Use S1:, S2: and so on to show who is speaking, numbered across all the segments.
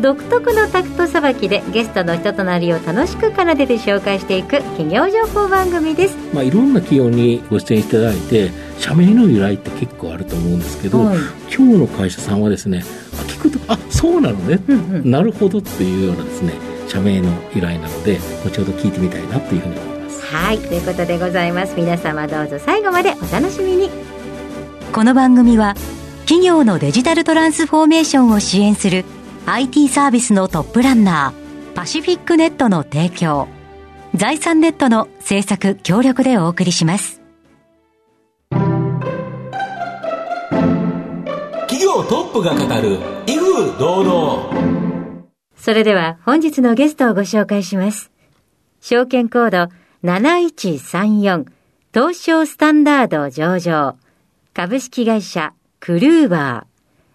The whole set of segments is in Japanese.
S1: 独特のタクトさばきでゲストの人となりを楽しく奏でて紹介していく企業情報番組です、
S2: まあ、いろんな企業にご出演いただいて社名の由来って結構あると思うんですけど、はい、今日の会社さんはですね聞くとあそうなのね、うんうん、なるほどっていうようなですね社名の由来なので後ほど聞いてみたいなというふうに思います。
S1: はい。ということでございます。皆様どうぞ最後までお楽しみに。この番組は企業のデジタルトランスフォーメーションを支援する IT サービスのトップランナーパシフィックネットの提供。財産ネットの制作協力でお送りします。
S3: 企業トップが語る威風堂々。
S1: それでは本日のゲストをご紹介します。証券コード7134東証スタンダード上場。株式会社クルーバー。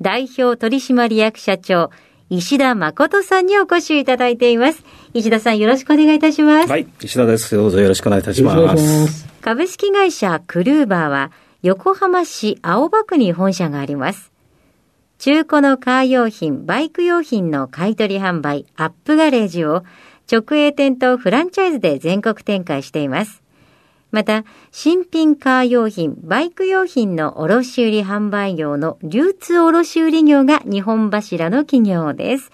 S1: 代表取締役社長石田誠さんにお越しいただいています。石田さんよろしくお願いいたします。
S4: はい、石田です。どうぞよろしくお願いいたします。
S1: 株式会社クルーバーは横浜市青葉区に本社があります。中古のカー用品、バイク用品の買取販売、アップガレージを直営店とフランチャイズで全国展開しています。また、新品カー用品、バイク用品の卸売販売業の流通卸売業が日本柱の企業です。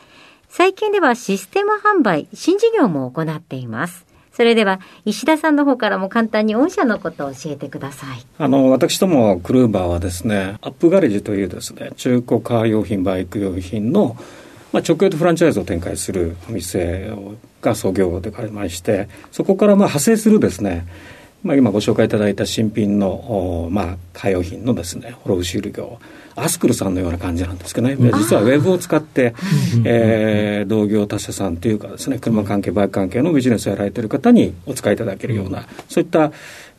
S1: 最近ではシステム販売、新事業も行っています。それでは、石田さんの方からも簡単に御社のことを教えてください。
S4: あの、私どもクルーバーはですね、アップガレージというですね、中古カー用品、バイク用品のまあ、直営とフランチャイズを展開するお店が創業でありまして、そこからまあ派生するですね、まあ、今ご紹介いただいた新品の、まあ、カ用品のですね、卸売業、アスクルさんのような感じなんですけどね、実はウェブを使って、えー、同業他社さんというかですね、車関係、バイク関係のビジネスをやられている方にお使いいただけるような、そういった、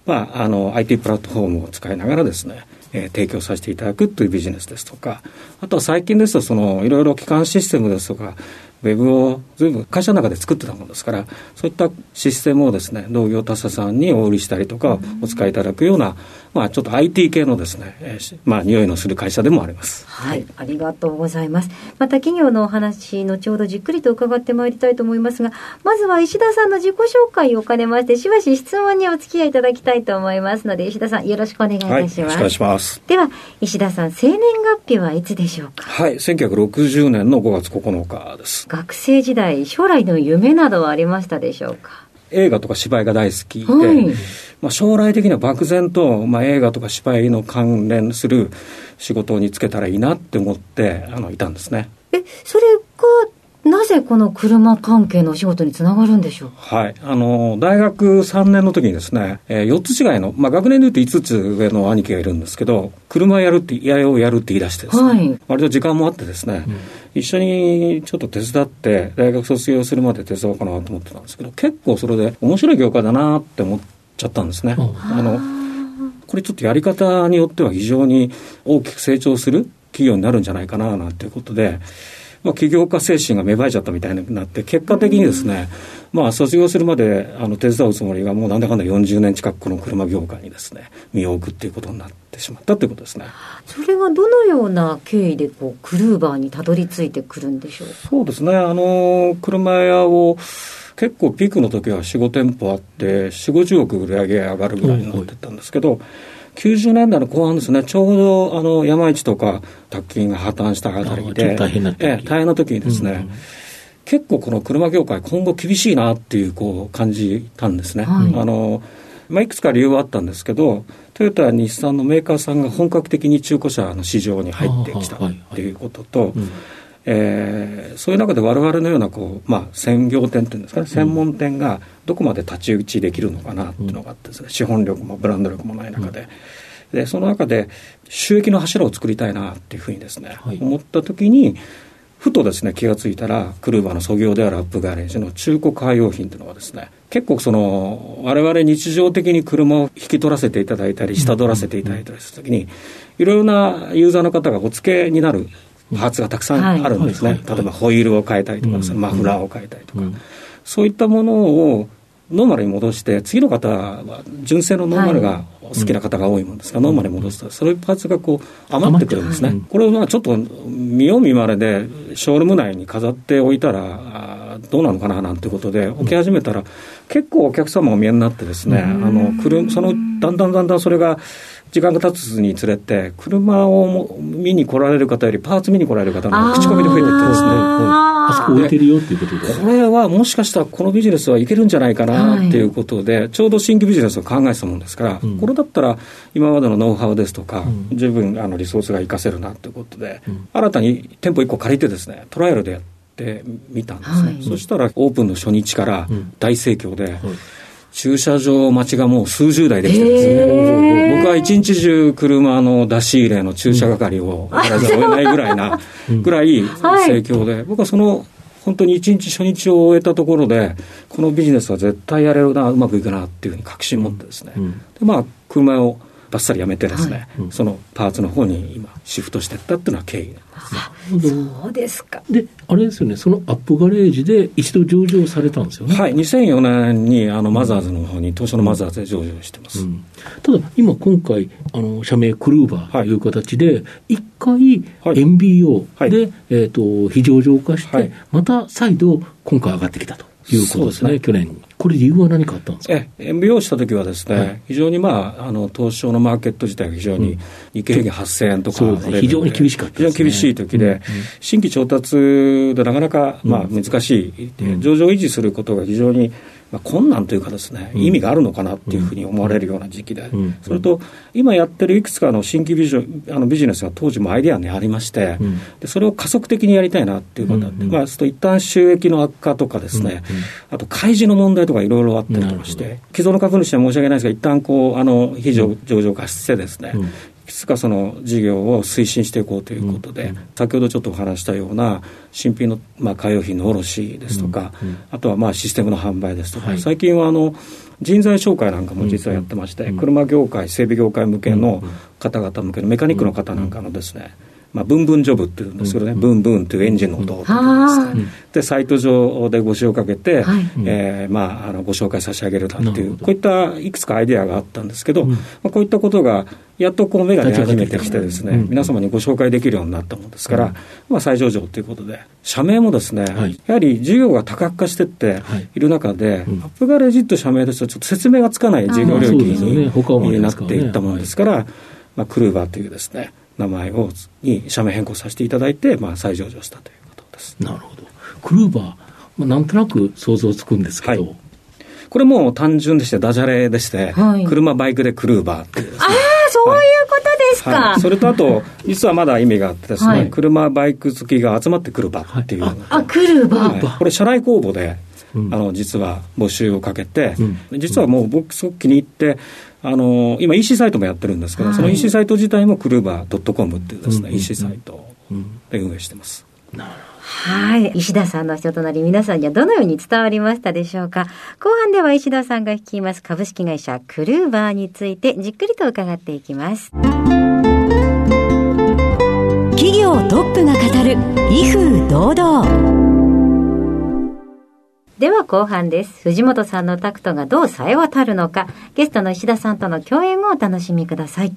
S4: まあ、あの、IT プラットフォームを使いながらですね、えー、提供させていただくというビジネスですとか、あとは最近ですと、その、いろいろ基幹システムですとか、ウェブを全部会社の中で作ってたものですから、そういったシステムをですね、同業他社さんにお売りしたりとか、お使いいただくような、まあ、ちょっと IT 系のですね、えー、まあ、匂いのする会社でもあります。
S1: はい、ありがとうございます。また企業のお話、後ほどじっくりと伺ってまいりたいと思いますが、まずは石田さんの自己紹介を兼ねまして、しばし質問にお付き合いいただきたいと思いますので、石田さん、よろしくお願いいたします。はい、よろしくお願いします。では、石田さん、生年月日はいつでしょうか？
S4: はい、1960年の5月9日です。
S1: 学生時代、将来の夢などはありましたでしょうか？
S4: 映画とか芝居が大好きで、はい、まあ、将来的には漠然と、まあ、映画とか芝居の関連する仕事に就けたらいいなって思ってあのいたんですね。
S1: えそれがなぜこの車関係のお仕事につながるんでしょう？
S4: はい。あの、大学3年の時にですね、えー、4つ違いの、まあ学年で言うと5つ上の兄貴がいるんですけど、車やるって、いやをやるって言い出してですね、はい、割と時間もあってですね、うん、一緒にちょっと手伝って、大学卒業するまで手伝おうかなと思ってたんですけど、結構それで面白い業界だなって思っちゃったんですね。あの、これちょっとやり方によっては非常に大きく成長する企業になるんじゃないかななんていうことで、まあ、起業家精神が芽生えちゃったみたいになって、結果的にですね、まあ、卒業するまであの手伝うつもりが、もうなんだかんだ40年近くこの車業界にですね、身を置くっていうことになってしまったということですね。
S1: それはどのような経緯でこうクルーバーにたどり着いてくるんでしょう？
S4: そうですね、あの、車屋を、結構ピークの時は4、5店舗あって、4、50億売り上げ上がるぐらいになってたんですけど、90年代の後半ですね、ちょうどあの山市とか宅金が破綻したあたりで、
S2: 大変な
S4: え大変な時にですね、うんうん。結構この車業界、今後厳しいなっていうこう感じたんですね。はい、あのまあ、いくつか理由はあったんですけど、トヨタ、日産のメーカーさんが本格的に中古車の市場に入ってきたっていうことと、えー、そういう中でわれわれのようなこう、まあ、専業店っていうんですかね、専門店がどこまで太刀打ちできるのかなっていうのがあってですね、資本力もブランド力もない中で。でその中で収益の柱を作りたいなっていうふうにですね、はい、思った時にふとですね気がついたらクルーバーの創業であるアップガレージの中古カー用品というのはですね結構その我々日常的に車を引き取らせていただいたり下取らせていただいたりするときにいろいろなユーザーの方がお付けになるパーツがたくさんあるんですね、例えばホイールを変えたりとか、マフラーを変えたりとか、うん、そういったものをノーマルに戻して、次の方は純正のノーマルがお好きな方が多いもんですか？ら、ノーマルに戻すと、そういうパーツがこう余ってくるんですね。これをまあちょっと見よう見まねで、ショールーム内に飾っておいたら、どうなのかななんてことで、置き始めたら、結構お客様お見えになってですね、あのそのだんだんだんだんそれが、時間が経つにつれて、車を見に来られる方より、パーツ見に来られる方の口コミで増えてってですね、
S2: あそこ置いてるよっていうことで、
S4: これはもしかしたらこのビジネスはいけるんじゃないかなっていうことで、はい、ちょうど新規ビジネスを考えてたもんですから、うん、これだったら、今までのノウハウですとか、うん、十分あのリソースが活かせるなということで、うん、新たに店舗1個借りてですね、トライアルでやってみたんですね、はい、そしたらオープンの初日から大盛況で、はい駐車場待ちがもう数十台できてですね、僕は一日中車の出し入れの駐車係をやらざるを得ないぐらいな、ぐらい盛況で、僕はその本当に一日初日を終えたところで、このビジネスは絶対やれるな、うまくいくなっていうふうに確信持ってですね、でまあ、車をばっさりやめてですね、はい、そのパーツの方に今シフトしていったっていうのは経緯なんです
S1: そうですか。
S2: であれですよねそのアップガレージで一度上場されたんですよね。
S4: はい2004年にあのマザーズの方に東証のマザーズで上場してます、うん、
S2: ただ今今回あの社名クルーバーという形で一、回 MBO で、はい、えーと、非上場化して、また再度今回上がってきたということですね、ね。去年。に。これ、理由は何かあったんですか？え
S4: MBO した時はですね、はい、非常に、まあ、あの東証のマーケット自体が非常に、日経平均8000円とか、
S2: ね、非常に厳しかった、
S4: ね、非常に厳しい時で、うんうん、新規調達でなかなか、まあ、難しい、うん、上場維持することが非常にまあ、困難というかですね、意味があるのかなっていうふうに思われるような時期で、それと今やってるいくつかの新規ビジあのビジネスが当時もアイデアにありまして、でそれを加速的にやりたいなっていうことで、まあ、すると一旦収益の悪化とかですね、あと開示の問題とかいろいろあったりとかして、既存の株主は申し訳ないですが、一旦こうあの非上場化してですね、いくつかその事業を推進していこうということで、うん、先ほどちょっとお話したような新品の、まあ、用品の卸ですとか、うんうん、あとはまあシステムの販売ですとか、はい、最近はあの人材紹介なんかも実はやってまして、車業界整備業界向けの方々向けのメカニックの方なんかのですね、まあ、ブンブンジョブっていうんですけどね、うん、ブンブンというエンジンの音をです。ね、で、サイト上でご使用かけて、はい、えー、まあ、あのご紹介差し上げるなっていう、こういったいくつかアイデアがあったんですけど、うん、まあ、こういったことが、やっとこう目が出始めてきてですね、皆様にご紹介できるようになったものですから、まあ、再上場ということで、社名もですね、はい、やはり事業が多角化してってい。る中で、はいうん、アップガレージと社名ですと、ちょっと説明がつかない事業領域に、ね、なっていったものですから、まあ、クルーバーというですね、名前をに社名変更させていただいて、まあ、再上場したということです。
S2: なるほど。クルーバー、まあ、なんとなく想像つくんですけど、はい、
S4: これも単純でして、ダジャレでして、はい、車、バイクでクルーバーっていう、ね、
S1: ああ、そういうことですか、はい、
S4: それとあと、実はまだ意味があってですね、車、バイク好きが集まってクルーバーっていう、
S1: あ、クルーバ
S4: ー、これ、社内公募で、あの実は募集をかけて、うん、実はもう僕、すごく気に入って、あの今 EC サイトもやってるんですけど、はい、その EC サイト自体もクルーバー .com っていうですね、うん、EC サイトで運営してます。
S1: はい。石田さんの人となり、皆さんにはどのように伝わりましたでしょうか？後半では石田さんが率います株式会社クルーバーについてじっくりと伺っていきます。企業トップが語る、威風堂々。では後半です。藤本さんのタクトがどう冴え渡るのか、ゲストの石田さんとの共演をお楽しみください。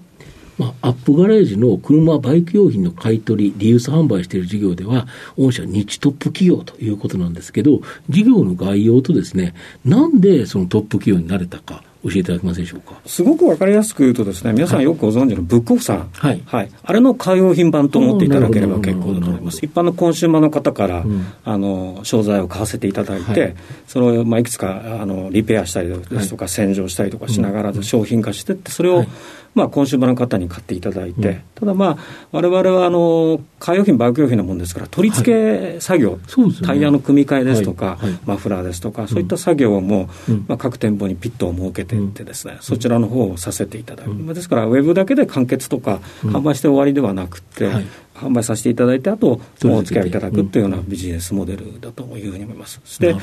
S2: まあ、アップガレージの車、バイク用品の買い取り、リユース販売している事業では、御社日トップ企業ということなんですけど、事業の概要とですね、なんでそのトップ企業になれたか、教えていただけますでしょうか？
S4: すごくわかりやすく言うとですね、皆さんよくご存知のブックオフさん、はい、はい、あれの海用品版と思っていただければ結構だと思います。一般のコンシューマーの方から、うん、あの商材を買わせていただいて、はい、それをまあいくつかあのリペアしたりですとか、洗浄したりとかしながら商品化してって、それを、まあ、コンシューマーの方に買っていただいて、うん、ただまあ、われわれはあの、カー用品、バイク用品のものですから、取り付け作業、はいね、タイヤの組み替えですとか、はい。はい、マフラーですとか、そういった作業も、うん、まあ、各店舗にピットを設けていってですね、そちらの方をさせていただく、ですからウェブだけで完結とか販売して終わりではなくて、はい。販売させていただいて、あと、お付き合いいただくというようなビジネスモデルだというふうに思います。そして、ま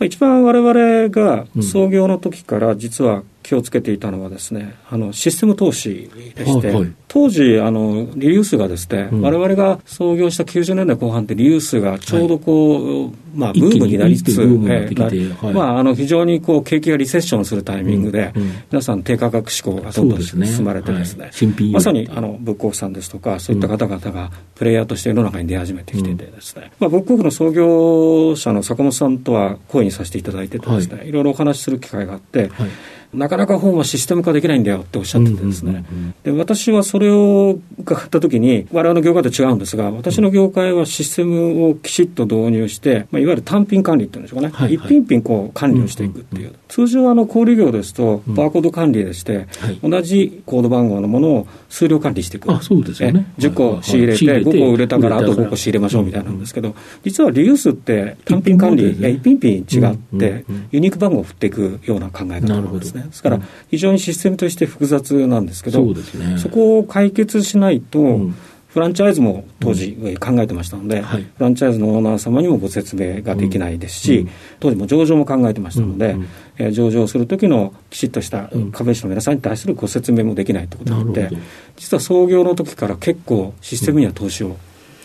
S4: あ、一番われわれが創業の時から実は気をつけていたのはですね、あのシステム投資でして、はい、当時あのリユースがですね、うん、我々が創業した90年代後半ってリユースがちょうどこう、はい、まあブームになりつつ、まああの非常にこう景気がリセッションするタイミングで、うんうん、皆さん低価格志向がどんどん進まれてですね、すねはい、まさにあのブックオフさんですとかそういった方々がプレイヤーとして世の中に出始めてきててですね、まあブックオフの創業者の坂本さんとは声にさせていただいててですね、い、ろいろお話しする機会があって、なかなか本はシステム化できないんだよっておっしゃっててですね、で私はそれを伺ったときに、我々の業界と違うんですが、私の業界はシステムをきちっと導入して、まあ、いわゆる単品管理っていうんでしょうかね、はいはい、一品品こう管理をしていくっていう、通常あの小売業ですと、バーコード管理でして、同じコード番号のものを数量管理していく。
S2: あそうですよね。
S4: 10個仕入れて、5個売れたからあと5個仕入れましょうみたいなんですけど、実はリユースって単品管理、一品品違って、ユニーク番号を振っていくような考え方なんですね。ですから、非常にシステムとして複雑なんですけど、そ、ね,、こを解決しないと、うん。フランチャイズも当時考えてましたので、うんはい、フランチャイズのオーナー様にもご説明ができないですし、うん、当時も上場も考えてましたので、うん。えー、上場する時のきちっとした株主の皆さんに対するご説明もできないということなので、実は創業の時から結構システムには投資を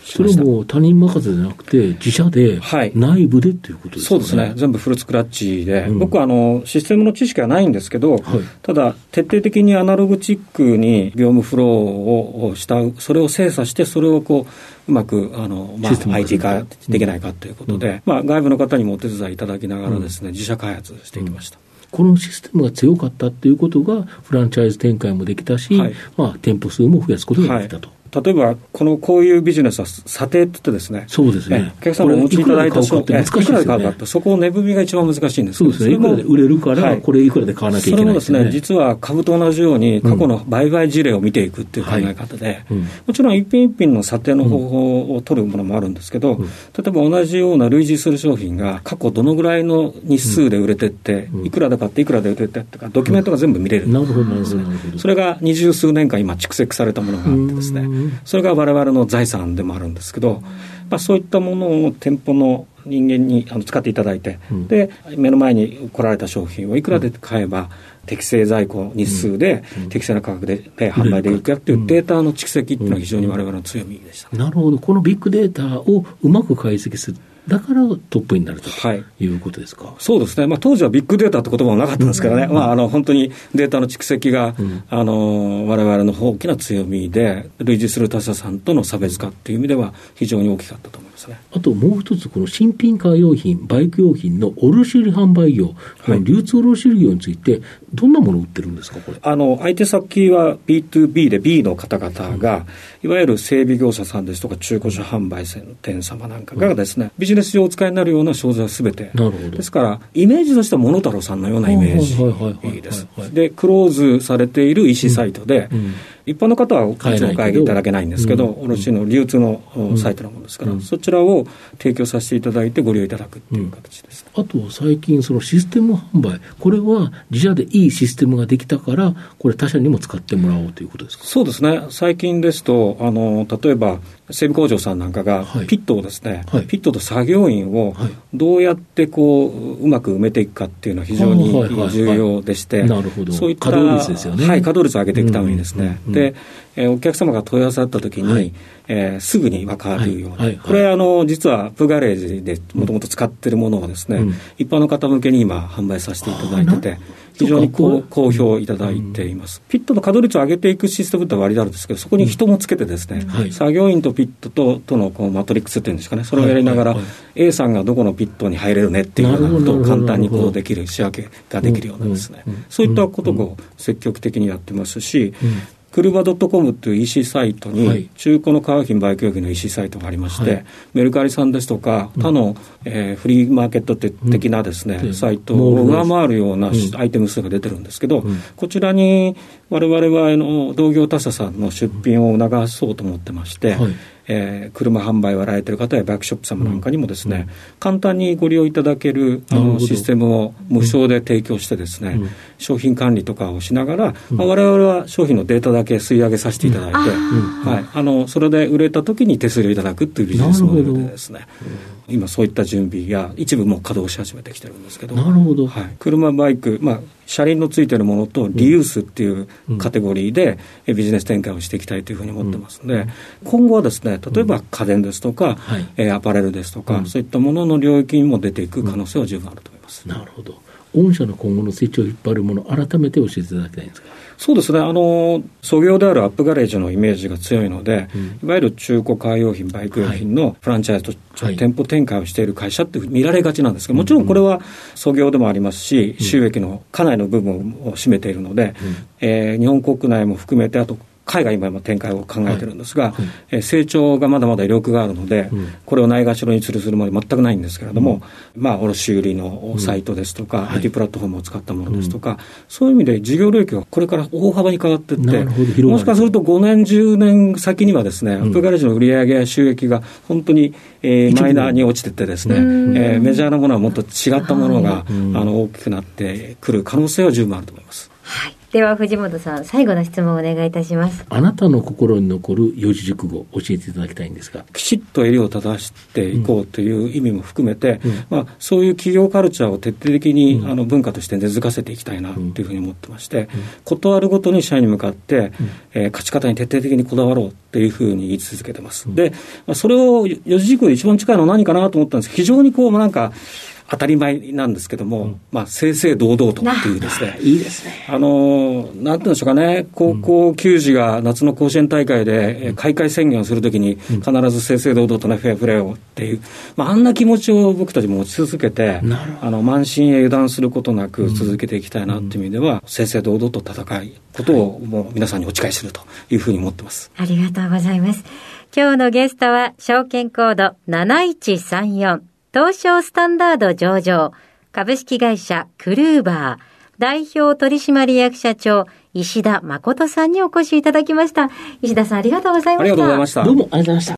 S2: それも他人任せじゃなくて、自社で、内部でっていうことですか、
S4: ね、そうですね、全部フルスクラッチで、うん、僕はあのシステムの知識はないんですけど、はい、ただ、徹底的にアナログチックに業務フローをした、それを精査して、それをこう、うまくあの、まあ、IT 化できないかということで、うん、まあ、外部の方にもお手伝いいただきながらですね、自社開発していきました。
S2: このシステムが強かったっていうことが、フランチャイズ展開もできたし、はい、まあ、店舗数も増やすことができたと。はい
S4: 例えば、このこういうビジネスは査定って言ってですね、
S2: そうですね。
S4: お客様お持ちいただいた商品、いくらで買うかって、そこを値踏みが一番難しいんです
S2: そうですね。いくらで売れるから、これいくらで買わなきゃいけない
S4: ね。それもですね、実は株と同じように、過去の売買事例を見ていくっていう考え方で、もちろん一品一品の査定の方法を取るものもあるんですけど、例えば同じような類似する商品が、過去どのぐらいの日数で売れてって、いくらで買っていくらで売れてってか、ドキュメントが全部見れる、
S2: なるほど、なるほ
S4: ど。それが二十数年間今蓄積されたものがあってですね、それが我々々の財産でもあるんですけど、まあ、そういったものを店舗の人間にあの使っていただいて、うん、で目の前に来られた商品をいくらで買えば、適正在庫日数で、適正な価格で、で販売できるかっていうデータの蓄積っていうのは非常に我々の強みでした、
S2: ね、なるほど、このビッグデータをうまく解析するだからトップになるとい。うことですか、はい、
S4: そうですね、まあ、当時はビッグデータって言葉もなかったんですけどね、うん、まあ、あの本当にデータの蓄積が、うん、あの我々の大きな強みで、類似する他社さんとの差別化っていう意味では、非常に大きかったと思いますね
S2: あともう一つ、この新品カー用品、バイク用品の卸売販売業、はい、流通卸売業について、どんなものを売ってるんですか、これ？
S4: あの相手先は B2B で B の方々が、うん、いわゆる整備業者さんですとか、中古車販売店様なんかがですね、ビジジネス上お使いになるような商材はすべて。なるほど。ですから、イメージとしてはモノタロウさんのようなイメージです。で、クローズされている EC サイトで、うんうん一般の方はもちろんお買いいただけないんですけど、卸の流通のサイトのものですから、そちらを提供させていただいて、ご利用いただくっていう形です、
S2: あと最近、そのシステム販売、これは自社でいいシステムができたから、これ、他社にも使ってもらおうということですか？
S4: そうですね、最近ですと、あの例えば、整備工場さんなんかが、ピットをですね、はい、ピットと作業員をどうやってこううまく埋めていくかっていうのは非常に重要でして、
S2: そういった稼働率ですよね。
S4: はい、稼働率を上げていくためにですね、で、えー、お客様が問い合わせあったときに、はい、えー、すぐに分かるような、はい。はい、これあの、実はプガレージでもともと使ってるものをですね、うん、一般の方向けに今、販売させていただいてて、非常に好評いただいています。ピットの稼働率を上げていくシステムって割りあるんですけど、そこに人もつけてですね、うん、作業員とピットととのこうマトリックスっていうんですかね、それをやりながら、A さんがどこのピットに入れるねっていうようなことを簡単にこうできる、仕分けができるようなですね、そういったことを積極的にやってますし、クルバドットコムという EC サイトに、中古の化学品、売買用品の EC サイトがありまして、はい、メルカリさんですとか、他の、えー、フリーマーケット的なですね、うん、サイトを上回るようなアイテム数が出てるんですけど、うん、こちらにわれわれはあの同業他社さんの出品を促そうと思ってまして、はいえー、車販売をやられてる方やバックショップ様なんかにもですね、うん、簡単にご利用いただけるあのシステムを無償で提供してですね、うん、商品管理とかをしながら、うん。まあ、我々は商品のデータだけ吸い上げさせていただいて、はい、あのそれで売れた時に手数料いただくっていうビジネスモデルでですね、今そういった準備や一部も稼働し始めてきてるんですけど。
S2: なるほど、
S4: はい、車バイク、まあ、車輪のついてるものとリユースっていうカテゴリーでビジネス展開をしていきたいというふうに思ってますので、今後はですね例えば家電ですとか、はい、えアパレルですとか、そういったものの領域にも出ていく可能性は十分あると思います。
S2: なるほど御社の今後の成長を引っ張るもの改めて教えていただきたいん。ですか
S4: そうですね、あの創業であるアップガレージのイメージが強いので、うん、いわゆる中古カー用品、バイク用品のフランチャイズと、はい、店舗展開をしている会社って見られがちなんですが、もちろんこれは創業でもありますし、収益のかなりの部分を占めているので、うん、えー、日本国内も含めて、あと海外今も展開を考えてるんですが、はい。はい、え成長がまだまだ余力があるので、うん、これをないがしろにするするまで全くないんですけれども、うん、まあ、卸売のサイトですとか、うん、IT プラットフォームを使ったものですとか、はい、そういう意味で事業領域がこれから大幅に変わっていって、もしかすると5年、10年先にはですね、アップガレージの売上や収益が本当に、えー、マイナーに落ちてってですね、えー、メジャーなものはもっと違ったものが、あの大きくなってくる可能性は十分あると思います。
S1: はいでは藤本さん最後の質問をお願いいたします。
S2: あなたの心に残る四字熟語教えていただきたいんですが。
S4: きちっと襟を正していこうという意味も含めて、うん、まあ、そういう企業カルチャーを徹底的に、うん、あの文化として根付かせていきたいなというふうに思ってまして、うん、断るごとに社員に向かって、うん、えー、勝ち方に徹底的にこだわろうというふうに言い続けてます、で、まあ、それを四字熟語一番近いのは何かなと思ったんです非常にこうなんか当たり前なんですけども、うん、まあ、正々堂々とっていうですね、
S2: いいですね。
S4: あの、なんていうんでしょうかね、高校球児が夏の甲子園大会で開会宣言をするときに、必ず正々堂々とね、フェアプレーをっていう、まあ、あんな気持ちを僕たちも持ち続けて、あの、慢心へ油断することなく続けていきたいなっていう意味では、正々堂々と戦いことをもう皆さんにお誓いするというふうに思ってます。
S1: ありがとうございます。今日のゲストは、証券コード7134。東証スタンダード上場、株式会社クルーバー、代表取締役社長、石田誠さんにお越しいただきました。石田さんありがとうございました。あ
S4: りがとうございました。
S2: どうもありがとうございました。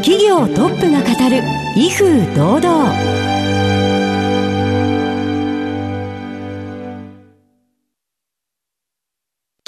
S1: 企業トップが語る、威風堂々。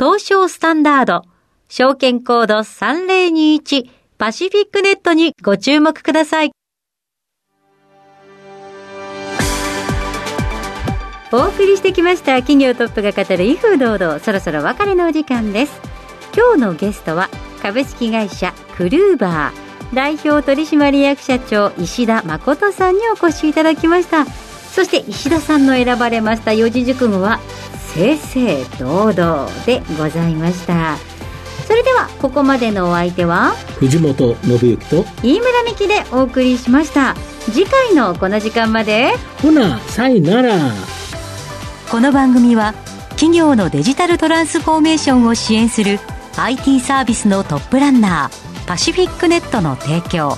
S1: 東証スタンダード、証券コード3021パシフィックネットにご注目ください。お送りしてきました企業トップが語る威風堂々そろそろ別れのお時間です今日のゲストは株式会社クルーバー代表取締役社長石田誠さんにお越しいただきましたそして石田さんの選ばれました四字熟語は正々堂々でございました。それではここまでのお相手は
S2: 藤本信之と
S1: 飯村美希でお送りしました。次回のこの時間まで。
S2: ほなさいなら。
S1: この番組は企業のデジタルトランスフォーメーションを支援する IT サービスのトップランナーパシフィックネットの提供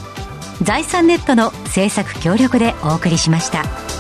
S1: 財産ネットの制作協力でお送りしました。